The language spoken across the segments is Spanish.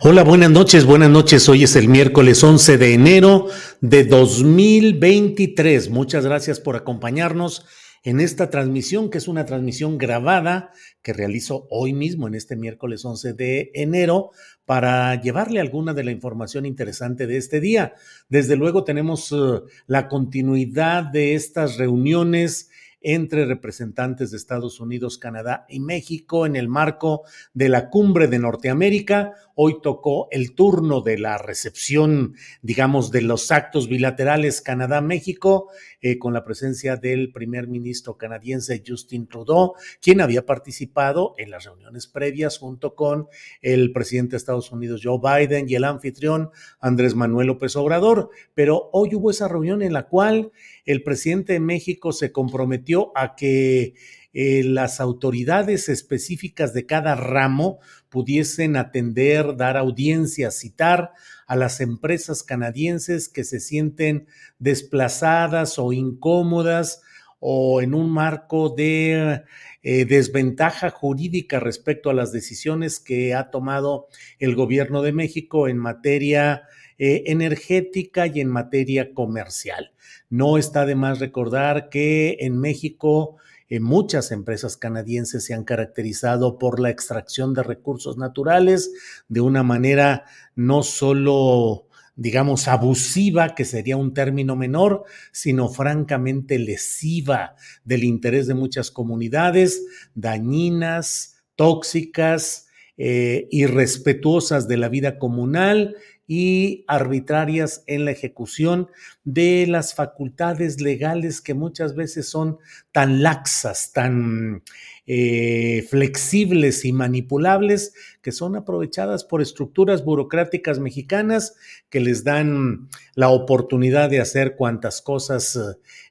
Hola, buenas noches, buenas noches. Hoy es el miércoles 11 de enero de 2023. Muchas gracias por acompañarnos en esta transmisión, que es una transmisión grabada que realizo hoy mismo, en este miércoles 11 de enero, para llevarle alguna de la información interesante de este día. Desde luego tenemos uh, la continuidad de estas reuniones entre representantes de Estados Unidos, Canadá y México en el marco de la cumbre de Norteamérica. Hoy tocó el turno de la recepción, digamos, de los actos bilaterales Canadá-México, eh, con la presencia del primer ministro canadiense Justin Trudeau, quien había participado en las reuniones previas junto con el presidente de Estados Unidos Joe Biden y el anfitrión Andrés Manuel López Obrador. Pero hoy hubo esa reunión en la cual el presidente de México se comprometió a que eh, las autoridades específicas de cada ramo pudiesen atender, dar audiencia, citar a las empresas canadienses que se sienten desplazadas o incómodas o en un marco de eh, desventaja jurídica respecto a las decisiones que ha tomado el gobierno de México en materia eh, energética y en materia comercial. No está de más recordar que en México muchas empresas canadienses se han caracterizado por la extracción de recursos naturales de una manera no solo digamos, abusiva, que sería un término menor, sino francamente lesiva del interés de muchas comunidades, dañinas, tóxicas, eh, irrespetuosas de la vida comunal y arbitrarias en la ejecución de las facultades legales que muchas veces son tan laxas, tan eh, flexibles y manipulables que son aprovechadas por estructuras burocráticas mexicanas que les dan la oportunidad de hacer cuantas cosas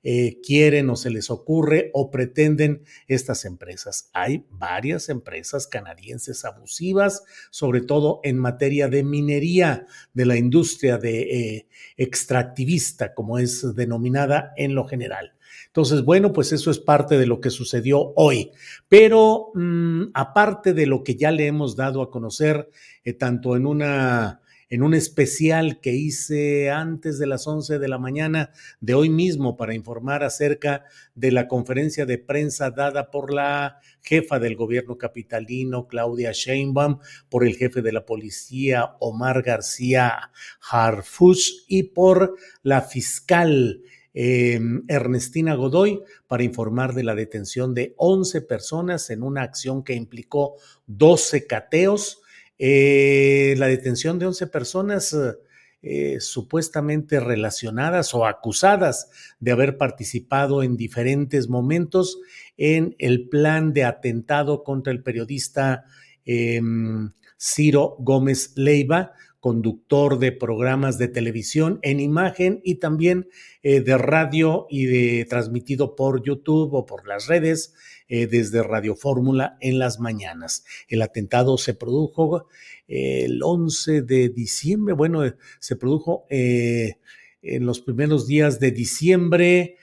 eh, quieren o se les ocurre o pretenden estas empresas. Hay varias empresas canadienses abusivas, sobre todo en materia de minería, de la industria de eh, extractivista, como es denominada en lo general. Entonces, bueno, pues eso es parte de lo que sucedió hoy. Pero mmm, aparte de lo que ya le hemos dado a conocer, eh, tanto en una en un especial que hice antes de las 11 de la mañana de hoy mismo para informar acerca de la conferencia de prensa dada por la jefa del gobierno capitalino, Claudia Sheinbaum, por el jefe de la policía, Omar García Harfush, y por la fiscal eh, Ernestina Godoy para informar de la detención de 11 personas en una acción que implicó 12 cateos. Eh, la detención de 11 personas eh, supuestamente relacionadas o acusadas de haber participado en diferentes momentos en el plan de atentado contra el periodista em, Ciro Gómez Leiva, conductor de programas de televisión en imagen y también eh, de radio y de transmitido por YouTube o por las redes eh, desde Radio Fórmula en las mañanas. El atentado se produjo eh, el 11 de diciembre, bueno, se produjo en los primeros días de diciembre,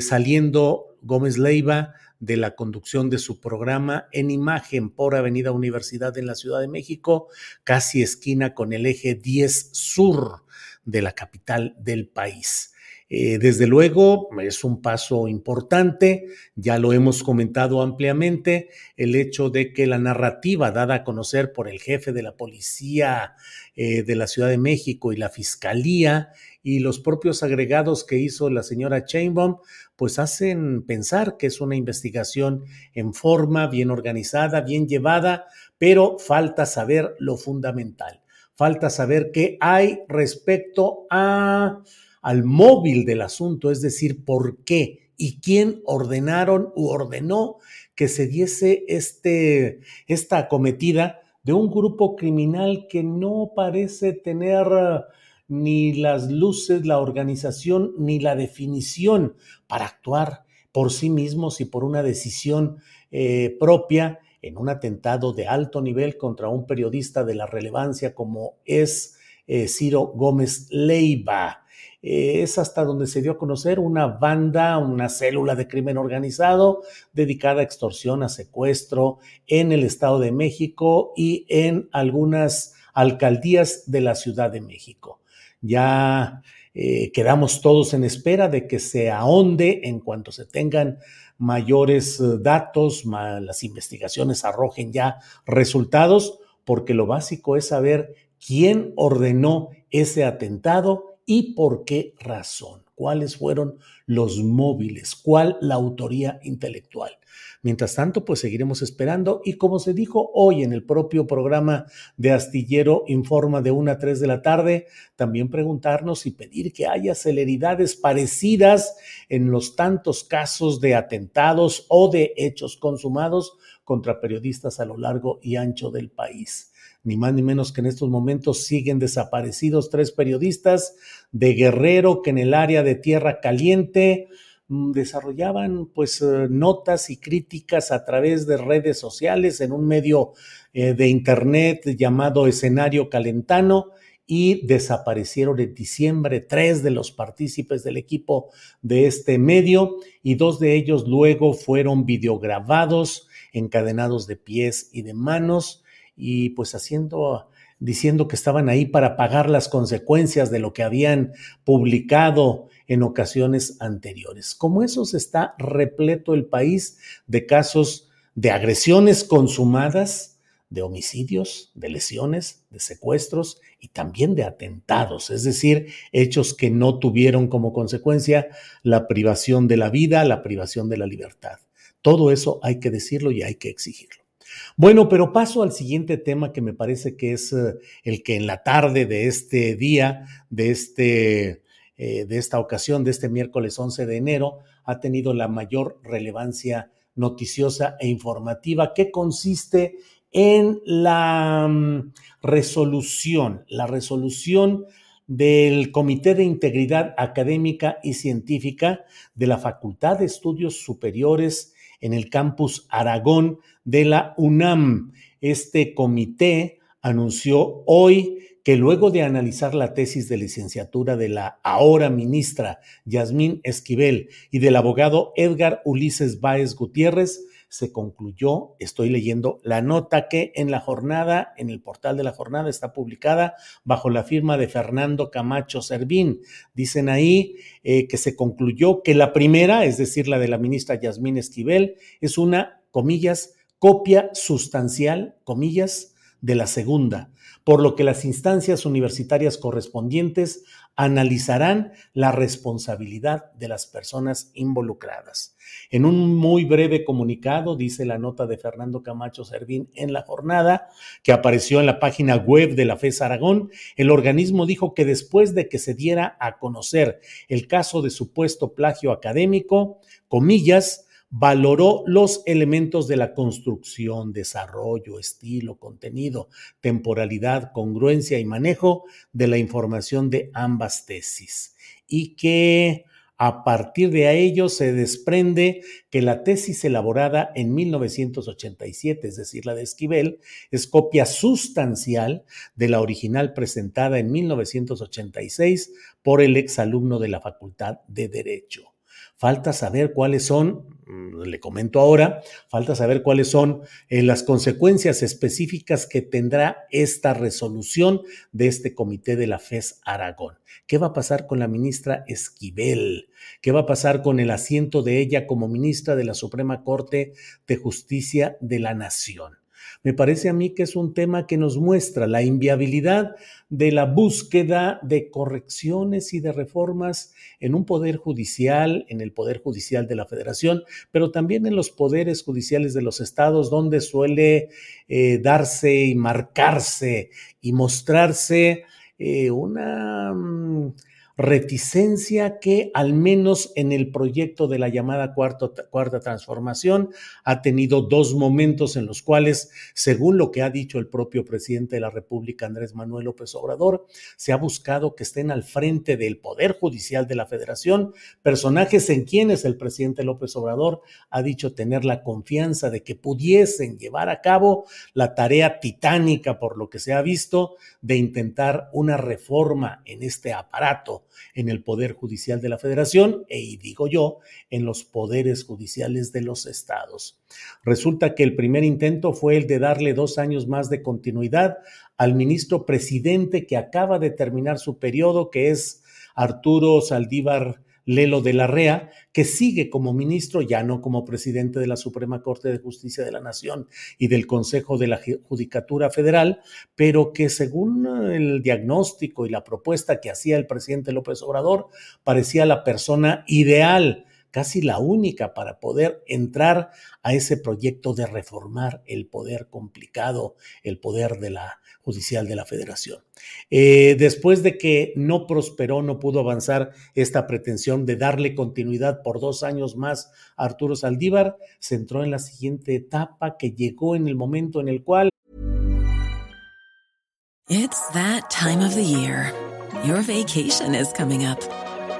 saliendo Gómez Leiva de la conducción de su programa en imagen por Avenida Universidad en la Ciudad de México, casi esquina con el eje 10 sur de la capital del país. Eh, desde luego, es un paso importante, ya lo hemos comentado ampliamente, el hecho de que la narrativa dada a conocer por el jefe de la policía eh, de la Ciudad de México y la fiscalía y los propios agregados que hizo la señora Chainbaum, pues hacen pensar que es una investigación en forma, bien organizada, bien llevada, pero falta saber lo fundamental. Falta saber qué hay respecto a al móvil del asunto, es decir, por qué y quién ordenaron u ordenó que se diese este, esta acometida de un grupo criminal que no parece tener ni las luces, la organización, ni la definición para actuar por sí mismos y por una decisión eh, propia en un atentado de alto nivel contra un periodista de la relevancia como es eh, Ciro Gómez Leiva. Eh, es hasta donde se dio a conocer una banda, una célula de crimen organizado dedicada a extorsión, a secuestro en el Estado de México y en algunas alcaldías de la Ciudad de México. Ya eh, quedamos todos en espera de que se ahonde en cuanto se tengan mayores eh, datos, las investigaciones arrojen ya resultados, porque lo básico es saber quién ordenó ese atentado y por qué razón, cuáles fueron los móviles, cuál la autoría intelectual. Mientras tanto, pues seguiremos esperando y como se dijo hoy en el propio programa de Astillero Informa de 1 a 3 de la tarde, también preguntarnos y pedir que haya celeridades parecidas en los tantos casos de atentados o de hechos consumados contra periodistas a lo largo y ancho del país. Ni más ni menos que en estos momentos siguen desaparecidos tres periodistas de Guerrero que en el área de Tierra Caliente mm, desarrollaban pues eh, notas y críticas a través de redes sociales en un medio eh, de internet llamado Escenario Calentano y desaparecieron en diciembre tres de los partícipes del equipo de este medio y dos de ellos luego fueron videograbados, encadenados de pies y de manos y pues haciendo, diciendo que estaban ahí para pagar las consecuencias de lo que habían publicado en ocasiones anteriores. Como esos está repleto el país de casos de agresiones consumadas, de homicidios, de lesiones, de secuestros y también de atentados, es decir, hechos que no tuvieron como consecuencia la privación de la vida, la privación de la libertad. Todo eso hay que decirlo y hay que exigirlo. Bueno, pero paso al siguiente tema que me parece que es eh, el que en la tarde de este día, de, este, eh, de esta ocasión, de este miércoles 11 de enero, ha tenido la mayor relevancia noticiosa e informativa, que consiste en la mm, resolución, la resolución del Comité de Integridad Académica y Científica de la Facultad de Estudios Superiores en el campus Aragón de la UNAM. Este comité anunció hoy que luego de analizar la tesis de licenciatura de la ahora ministra Yasmín Esquivel y del abogado Edgar Ulises Báez Gutiérrez, se concluyó, estoy leyendo la nota que en la jornada, en el portal de la jornada está publicada bajo la firma de Fernando Camacho Servín. Dicen ahí eh, que se concluyó que la primera, es decir, la de la ministra Yasmín Esquivel, es una, comillas, copia sustancial, comillas, de la segunda, por lo que las instancias universitarias correspondientes analizarán la responsabilidad de las personas involucradas. En un muy breve comunicado, dice la nota de Fernando Camacho Servín en la jornada, que apareció en la página web de la FES Aragón, el organismo dijo que después de que se diera a conocer el caso de supuesto plagio académico, comillas, valoró los elementos de la construcción, desarrollo, estilo, contenido, temporalidad, congruencia y manejo de la información de ambas tesis y que a partir de ello se desprende que la tesis elaborada en 1987, es decir, la de Esquivel, es copia sustancial de la original presentada en 1986 por el exalumno de la Facultad de Derecho. Falta saber cuáles son le comento ahora, falta saber cuáles son eh, las consecuencias específicas que tendrá esta resolución de este comité de la FES Aragón. ¿Qué va a pasar con la ministra Esquivel? ¿Qué va a pasar con el asiento de ella como ministra de la Suprema Corte de Justicia de la Nación? Me parece a mí que es un tema que nos muestra la inviabilidad de la búsqueda de correcciones y de reformas en un poder judicial, en el poder judicial de la federación, pero también en los poderes judiciales de los estados, donde suele eh, darse y marcarse y mostrarse eh, una... Mm, reticencia que al menos en el proyecto de la llamada cuarta transformación ha tenido dos momentos en los cuales, según lo que ha dicho el propio presidente de la República, Andrés Manuel López Obrador, se ha buscado que estén al frente del Poder Judicial de la Federación personajes en quienes el presidente López Obrador ha dicho tener la confianza de que pudiesen llevar a cabo la tarea titánica, por lo que se ha visto, de intentar una reforma en este aparato en el Poder Judicial de la Federación e, y digo yo, en los poderes judiciales de los estados. Resulta que el primer intento fue el de darle dos años más de continuidad al ministro presidente que acaba de terminar su periodo, que es Arturo Saldívar Lelo de la Rea, que sigue como ministro, ya no como presidente de la Suprema Corte de Justicia de la Nación y del Consejo de la Judicatura Federal, pero que según el diagnóstico y la propuesta que hacía el presidente López Obrador, parecía la persona ideal casi la única para poder entrar a ese proyecto de reformar el poder complicado, el poder de la judicial de la federación. Eh, después de que no prosperó, no pudo avanzar esta pretensión de darle continuidad por dos años más a Arturo Saldívar, se entró en la siguiente etapa que llegó en el momento en el cual... It's that time of the year. Your vacation is coming up.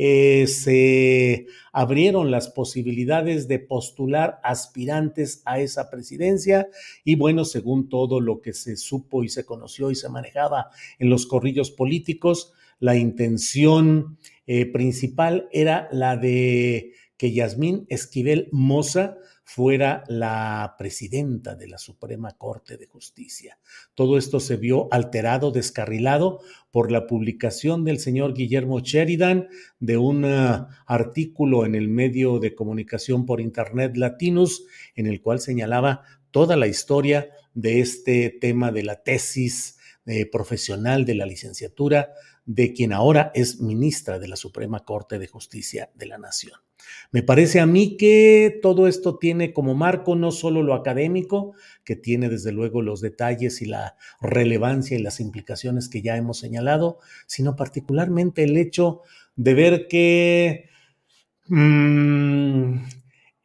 Eh, se abrieron las posibilidades de postular aspirantes a esa presidencia. Y bueno, según todo lo que se supo y se conoció y se manejaba en los corrillos políticos, la intención eh, principal era la de que Yasmín Esquivel Moza fuera la presidenta de la Suprema Corte de Justicia. Todo esto se vio alterado, descarrilado por la publicación del señor Guillermo Sheridan de un ah, artículo en el medio de comunicación por Internet Latinus, en el cual señalaba toda la historia de este tema de la tesis eh, profesional de la licenciatura de quien ahora es ministra de la Suprema Corte de Justicia de la Nación. Me parece a mí que todo esto tiene como marco no solo lo académico, que tiene desde luego los detalles y la relevancia y las implicaciones que ya hemos señalado, sino particularmente el hecho de ver que mm,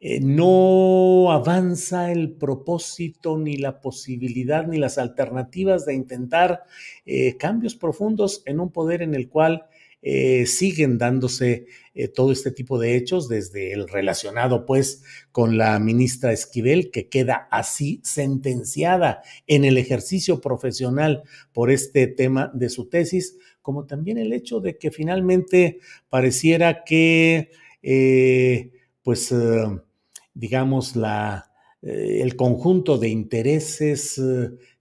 eh, no avanza el propósito, ni la posibilidad, ni las alternativas de intentar eh, cambios profundos en un poder en el cual eh, siguen dándose eh, todo este tipo de hechos, desde el relacionado pues con la ministra Esquivel, que queda así sentenciada en el ejercicio profesional por este tema de su tesis, como también el hecho de que finalmente pareciera que eh, pues digamos la el conjunto de intereses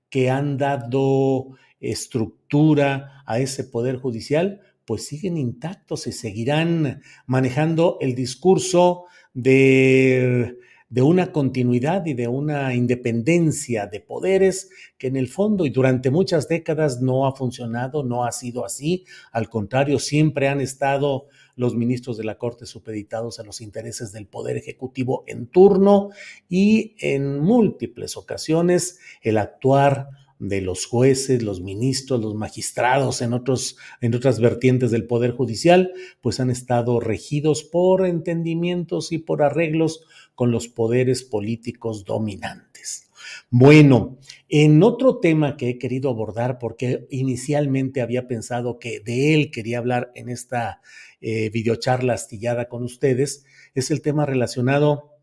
que han dado estructura a ese poder judicial, pues siguen intactos y seguirán manejando el discurso de, de una continuidad y de una independencia de poderes que en el fondo y durante muchas décadas no ha funcionado, no ha sido así. Al contrario, siempre han estado los ministros de la Corte supeditados a los intereses del Poder Ejecutivo en turno y en múltiples ocasiones el actuar de los jueces, los ministros, los magistrados en, otros, en otras vertientes del Poder Judicial, pues han estado regidos por entendimientos y por arreglos con los poderes políticos dominantes. Bueno, en otro tema que he querido abordar, porque inicialmente había pensado que de él quería hablar en esta eh, videocharla astillada con ustedes, es el tema relacionado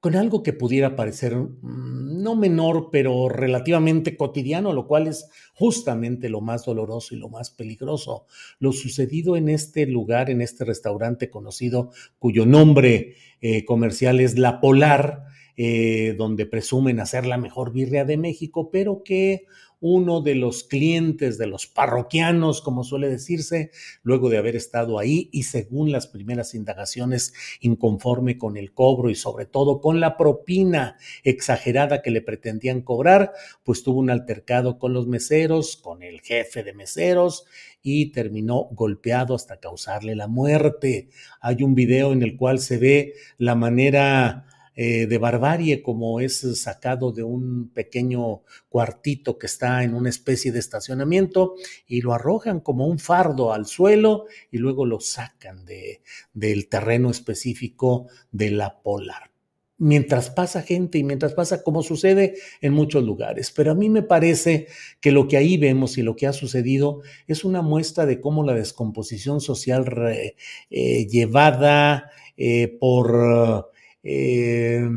con algo que pudiera parecer mm, no menor, pero relativamente cotidiano, lo cual es justamente lo más doloroso y lo más peligroso. Lo sucedido en este lugar, en este restaurante conocido, cuyo nombre eh, comercial es La Polar, eh, donde presumen hacer la mejor birria de México, pero que uno de los clientes, de los parroquianos, como suele decirse, luego de haber estado ahí y según las primeras indagaciones, inconforme con el cobro y sobre todo con la propina exagerada que le pretendían cobrar, pues tuvo un altercado con los meseros, con el jefe de meseros y terminó golpeado hasta causarle la muerte. Hay un video en el cual se ve la manera eh, de barbarie como es sacado de un pequeño cuartito que está en una especie de estacionamiento y lo arrojan como un fardo al suelo y luego lo sacan de, del terreno específico de la polar mientras pasa gente y mientras pasa como sucede en muchos lugares. Pero a mí me parece que lo que ahí vemos y lo que ha sucedido es una muestra de cómo la descomposición social eh, llevada eh, por eh,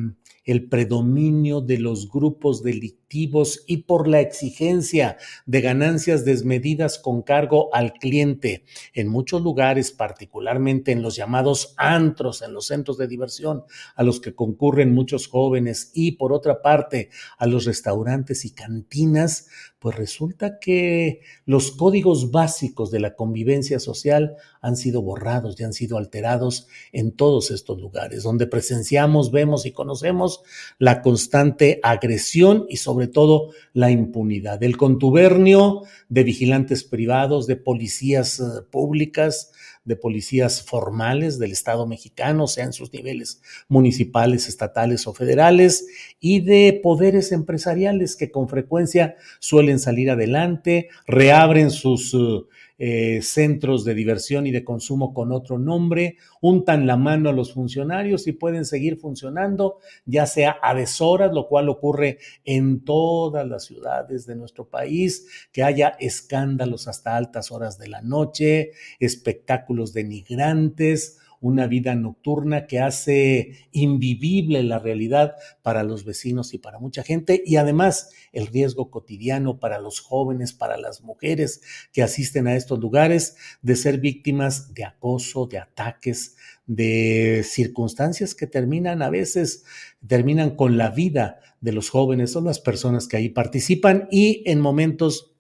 el predominio de los grupos delictivos y por la exigencia de ganancias desmedidas con cargo al cliente. En muchos lugares, particularmente en los llamados antros, en los centros de diversión, a los que concurren muchos jóvenes y por otra parte a los restaurantes y cantinas, pues resulta que los códigos básicos de la convivencia social han sido borrados y han sido alterados en todos estos lugares, donde presenciamos, vemos y conocemos la constante agresión y sobre todo la impunidad, el contubernio de vigilantes privados, de policías eh, públicas, de policías formales del Estado mexicano, sean sus niveles municipales, estatales o federales, y de poderes empresariales que con frecuencia suelen salir adelante, reabren sus uh, eh, centros de diversión y de consumo con otro nombre, untan la mano a los funcionarios y pueden seguir funcionando, ya sea a deshoras, lo cual ocurre en todas las ciudades de nuestro país, que haya escándalos hasta altas horas de la noche, espectáculos denigrantes, una vida nocturna que hace invivible la realidad para los vecinos y para mucha gente y además el riesgo cotidiano para los jóvenes, para las mujeres que asisten a estos lugares de ser víctimas de acoso, de ataques, de circunstancias que terminan a veces, terminan con la vida de los jóvenes. O las personas que ahí participan y en momentos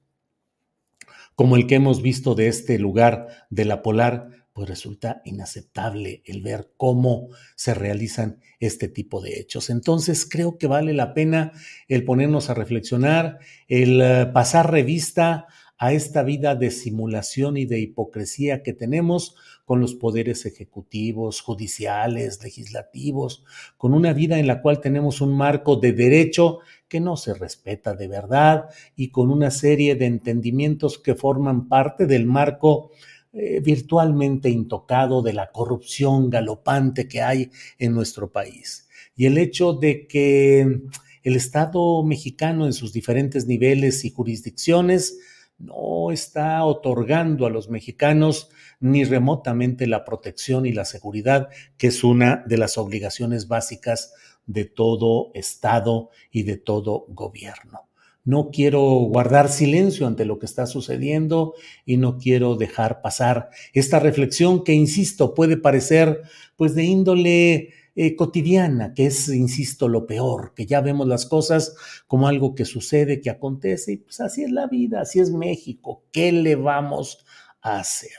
como el que hemos visto de este lugar de la Polar, pues resulta inaceptable el ver cómo se realizan este tipo de hechos. Entonces creo que vale la pena el ponernos a reflexionar, el eh, pasar revista a esta vida de simulación y de hipocresía que tenemos con los poderes ejecutivos, judiciales, legislativos, con una vida en la cual tenemos un marco de derecho que no se respeta de verdad y con una serie de entendimientos que forman parte del marco eh, virtualmente intocado de la corrupción galopante que hay en nuestro país. Y el hecho de que el Estado mexicano en sus diferentes niveles y jurisdicciones no está otorgando a los mexicanos ni remotamente la protección y la seguridad, que es una de las obligaciones básicas de todo Estado y de todo gobierno no quiero guardar silencio ante lo que está sucediendo y no quiero dejar pasar esta reflexión que, insisto, puede parecer pues de índole eh, cotidiana, que es, insisto, lo peor, que ya vemos las cosas como algo que sucede, que acontece, y pues así es la vida, así es México, ¿qué le vamos a hacer?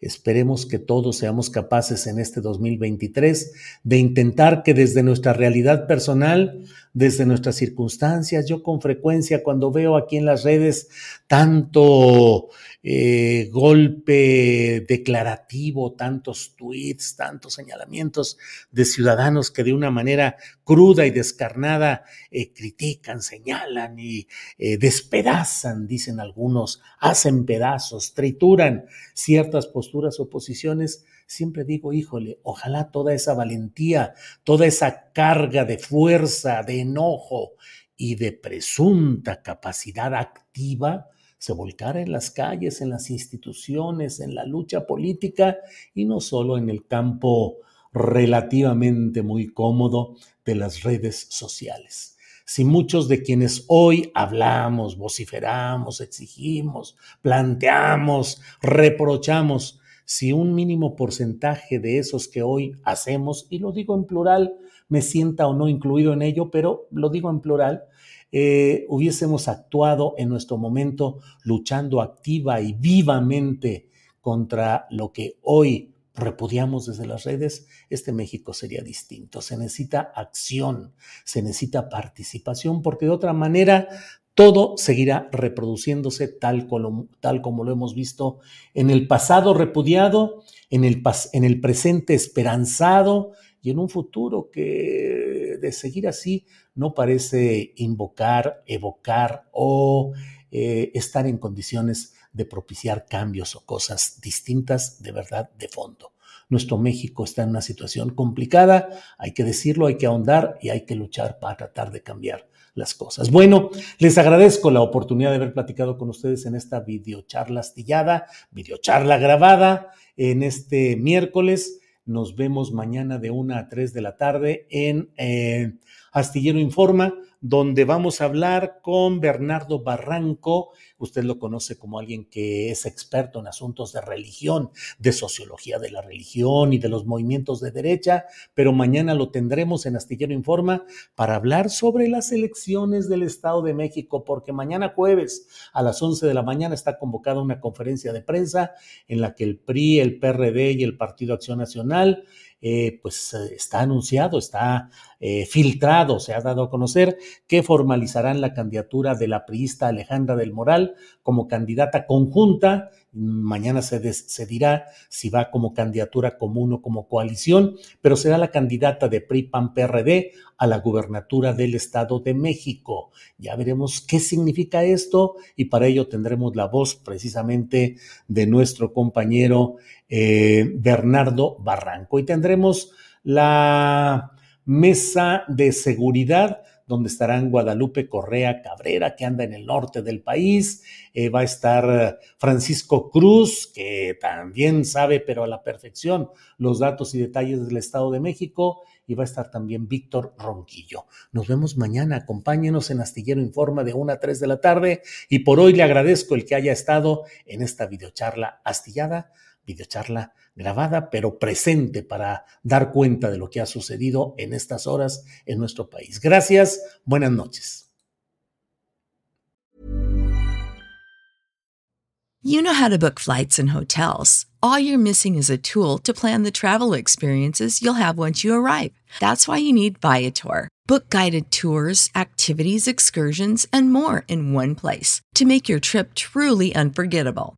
Esperemos que todos seamos capaces en este 2023 de intentar que desde nuestra realidad personal, desde nuestras circunstancias, yo con frecuencia cuando veo aquí en las redes tanto eh, golpe declarativo, tantos tweets, tantos señalamientos de ciudadanos que de una manera cruda y descarnada eh, critican, señalan y eh, despedazan, dicen algunos, hacen pedazos, trituran ciertas posturas o posiciones, siempre digo, híjole, ojalá toda esa valentía, toda esa carga de fuerza, de enojo y de presunta capacidad activa, se volcara en las calles, en las instituciones, en la lucha política y no solo en el campo relativamente muy cómodo de las redes sociales. Si muchos de quienes hoy hablamos, vociferamos, exigimos, planteamos, reprochamos, si un mínimo porcentaje de esos que hoy hacemos, y lo digo en plural, me sienta o no incluido en ello, pero lo digo en plural, eh, hubiésemos actuado en nuestro momento luchando activa y vivamente contra lo que hoy repudiamos desde las redes, este México sería distinto. Se necesita acción, se necesita participación, porque de otra manera todo seguirá reproduciéndose tal como, lo hemos visto en el pasado repudiado, en el, en el presente esperanzado y en un futuro que de seguir así no parece invocar, evocar o eh, estar en condiciones de propiciar cambios o cosas distintas de verdad de fondo. Nuestro México está en una situación complicada, hay que decirlo, hay que ahondar y hay que luchar para tratar de cambiar las cosas. Bueno, les agradezco la oportunidad de haber platicado con ustedes en esta videocharla astillada, videocharla grabada en este miércoles. Nos vemos mañana de 1 a 3 de la tarde en eh, Astillero Informa, donde vamos a hablar con Bernardo Barranco. Usted lo conoce como alguien que es experto en asuntos de religión, de sociología de la religión y de los movimientos de derecha, pero mañana lo tendremos en Astillero Informa para hablar sobre las elecciones del Estado de México, porque mañana jueves a las 11 de la mañana está convocada una conferencia de prensa en la que el PRI, el PRD y el Partido Acción Nacional eh, pues eh, está anunciado, está eh, filtrado, se ha dado a conocer que formalizarán la candidatura de la priista Alejandra del Moral como candidata conjunta Mañana se, dirá si va como candidatura común o como coalición, pero será la candidata de PRI-PAN-PRD a la gubernatura del Estado de México. Ya veremos qué significa esto y para ello tendremos la voz precisamente de nuestro compañero eh, Bernardo Barranco y tendremos la mesa de seguridad donde estarán Guadalupe Correa Cabrera, que anda en el norte del país, eh, va a estar Francisco Cruz, que también sabe, pero a la perfección, los datos y detalles del Estado de México, y va a estar también Víctor Ronquillo. Nos vemos mañana, acompáñenos en Astillero Informa de 1 a 3 de la tarde, y por hoy le agradezco el que haya estado en esta videocharla astillada videocharla grabada, pero presente para dar cuenta de lo que ha sucedido en estas horas en nuestro país. Gracias, buenas noches. You know how to book flights and hotels. All you're missing is a tool to plan the travel experiences you'll have once you arrive. That's why you need Viator. Book guided tours, activities, excursions, and more in one place to make your trip truly unforgettable.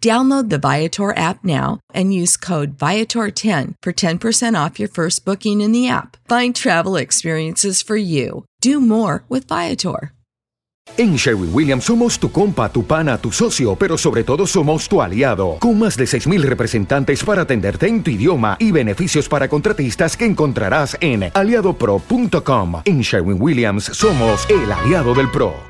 Download the Viator app now and use code Viator10 for 10% off your first booking in the app. Find travel experiences for you. Do more with Viator. En Sherwin Williams somos tu compa, tu pana, tu socio, pero sobre todo somos tu aliado, con más de 6.000 representantes para atenderte en tu idioma y beneficios para contratistas que encontrarás en aliadopro.com. En Sherwin Williams somos el aliado del PRO.